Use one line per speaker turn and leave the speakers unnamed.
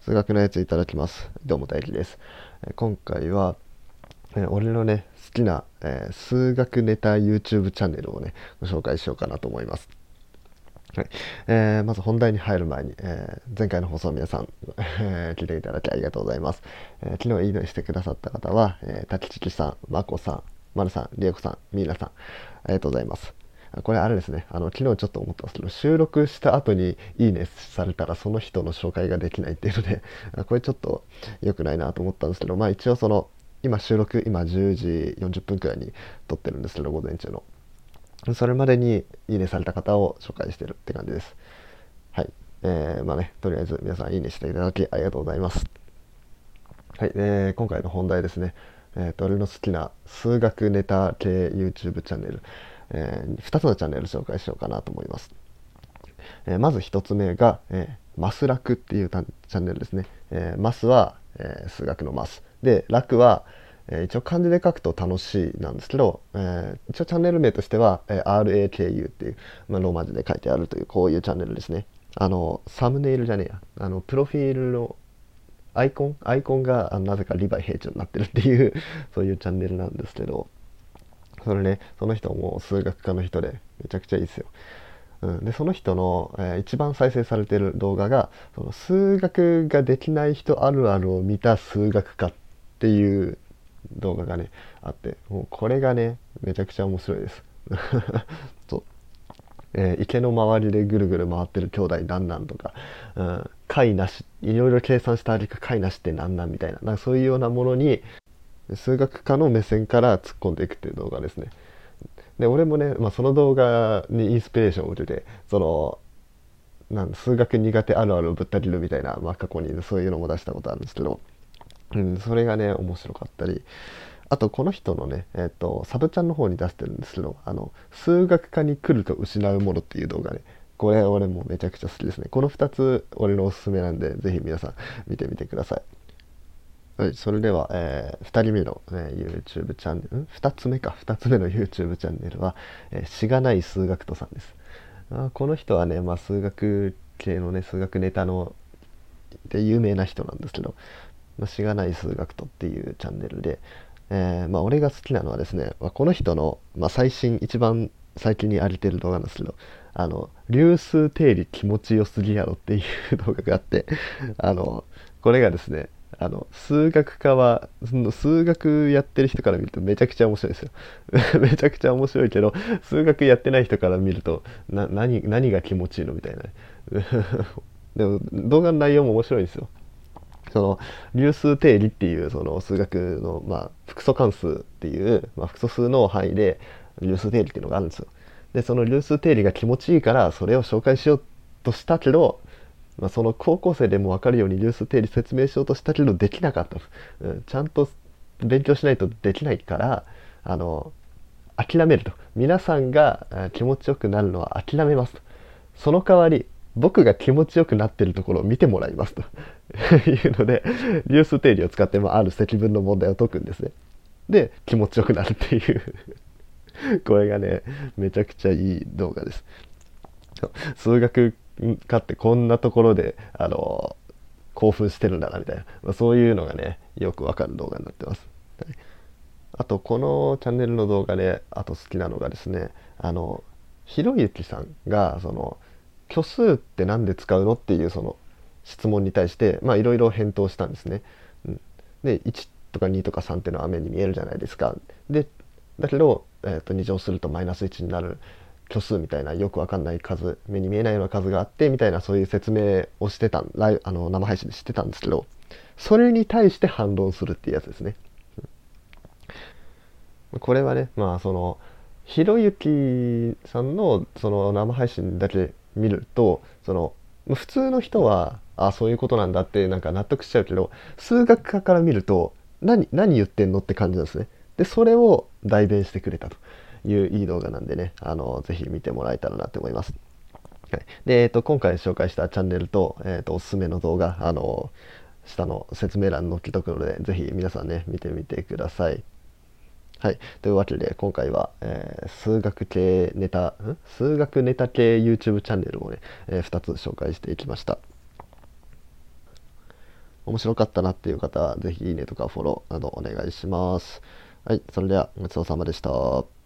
数学のやついただきます。どうも大輝です。今回はえ俺のね好きな、えー数学ネタ YouTube チャンネルをねご紹介しようかなと思います。はい。えーまず本題に入る前に、えー前回の放送皆さん、え聞いていただきありがとうございます、えー昨日いいねしてくださった方は、えー、滝地さん、まこさん、まるさん、りえこさん、みーなさんありがとうございます。これあれですね、あの昨日ちょっと思ったんですけど、収録した後にいいねされたらその人の紹介ができないっていうので、これちょっと良くないなと思ったんですけど、まあ一応その、今収録、今10時40分くらいに撮ってるんですけど、午前中の。それまでにいいねされた方を紹介してるって感じです。はい。えー、まあね、とりあえず皆さんいいねしていただきありがとうございます。はい。えー、今回の本題ですね。えーと、俺の好きな数学ネタ系 YouTube チャンネル、えー、2つのチャンネル紹介しようかなと思います。えーまず1つ目が、えーマスラクっていうチャンネルですね。えーマスは、え数学のマス。で、ラクは、え一応漢字で書くと楽しいなんですけど、えー一応チャンネル名としては、え RAKU っていう、まあ、ローマ字で書いてあるというこういうチャンネルですね。あの、サムネイルじゃねえや。あの、プロフィールのアイコン？アイコンがなぜかリヴァイ兵長になってるっていうそういうチャンネルなんですけどそれねその人も数学科の人でめちゃくちゃいいですよ、うん、でその人の、えー一番再生されてる動画がその数学ができない人あるあるを見た数学科っていう動画がねあってもうこれがねめちゃくちゃ面白いです。そう。えー池の周りでぐるぐる回ってる兄弟なんなんとか、うん、解なしいろいろ計算した挙句解なしってなんなんみたいななんかそういうようなものに数学科の目線から突っ込んでいくっていう動画ですね。で俺もね、まあ、その動画にインスピレーションを受けてそのなん数学苦手あるあるをぶった切るみたいな、まあ、過去にそういうのも出したことあるんですけど、うん、それがね面白かったりあとこの人のね、えっとサブチャンの方に出してるんですけどあの数学科に来ると失うものっていう動画ね。これ俺もめちゃくちゃ好きですね。この2つ俺のおすすめなんでぜひ皆さん見てみてください。はい、それでは、え2人目の、ね、YouTube チャンネル、2つ目か、2つ目の YouTube チャンネルは、えーしがない数学とさんです。あこの人はね、まあ、数学系のね、数学ネタの、で有名な人なんですけど、まあ、しがない数学とっていうチャンネルで、えーまあ、俺が好きなのはですね、まあ、この人の、まあ、最新、一番最近に上げてる動画なんですけど、あの、流数定理気持ちよすぎやろっていう動画があって、あの、これがですね、あの数学科はその数学やってる人から見るとめちゃくちゃ面白いですよ。めちゃくちゃ面白いけど数学やってない人から見るとな何何が気持ちいいのみたいな。でも動画の内容も面白いんですよ。その流数定理っていうその数学の、まあ、複素関数っていう、まあ、複素数の範囲で流数定理っていうのがあるんですよ。でその流数定理が気持ちいいからそれを紹介しようとしたけどまあ、その高校生でも分かるように流数定理説明しようとしたけどできなかった、うん、ちゃんと勉強しないとできないからあの諦めると。皆さんが気持ちよくなるのは諦めますと。その代わり僕が気持ちよくなってるところを見てもらいますと。いうので流数定理を使って、まあ、ある積分の問題を解くんですね。で気持ちよくなるっていう これがねめちゃくちゃいい動画です。数学科ってこんなところであの興奮してるんだなみたいな、まあ、そういうのがねよくわかる動画になってます、はい。あとこのチャンネルの動画であと好きなのがですねあのひろゆきさんがその虚数って何で使うのっていうその質問に対してまあいろいろ返答したんですね、うん、で1とか2とか3っていうのは目に見えるじゃないですか。でだけど、えー、と2乗するとマイナス1になる。虚数みたいなよくわかんない数目に見えないような数があってみたいなそういう説明をしてたライあの生配信でしてたんですけどそれに対して反論するっていうやつですね。これはねまあそのひろゆきさんのその生配信だけ見るとその普通の人はあそういうことなんだってなんか納得しちゃうけど数学科から見ると何何言ってんのって感じなんですね。でそれを代弁してくれたと。いういい動画なんでね、あの、ぜひ見てもらえたらなと思います。はい、で、えっ、と、今回紹介したチャンネルと、えっ、と、おすすめの動画、あの、下の説明欄に載っけとくので、ぜひ皆さんね、見てみてください。はい。というわけで、今回は、えー数学系ネタ、ん？数学ネタ系 YouTube チャンネルをね、え2つ紹介していきました。面白かったなっていう方は、ぜひいいねとかフォローなどお願いします。はい、それではごちそうさまでした。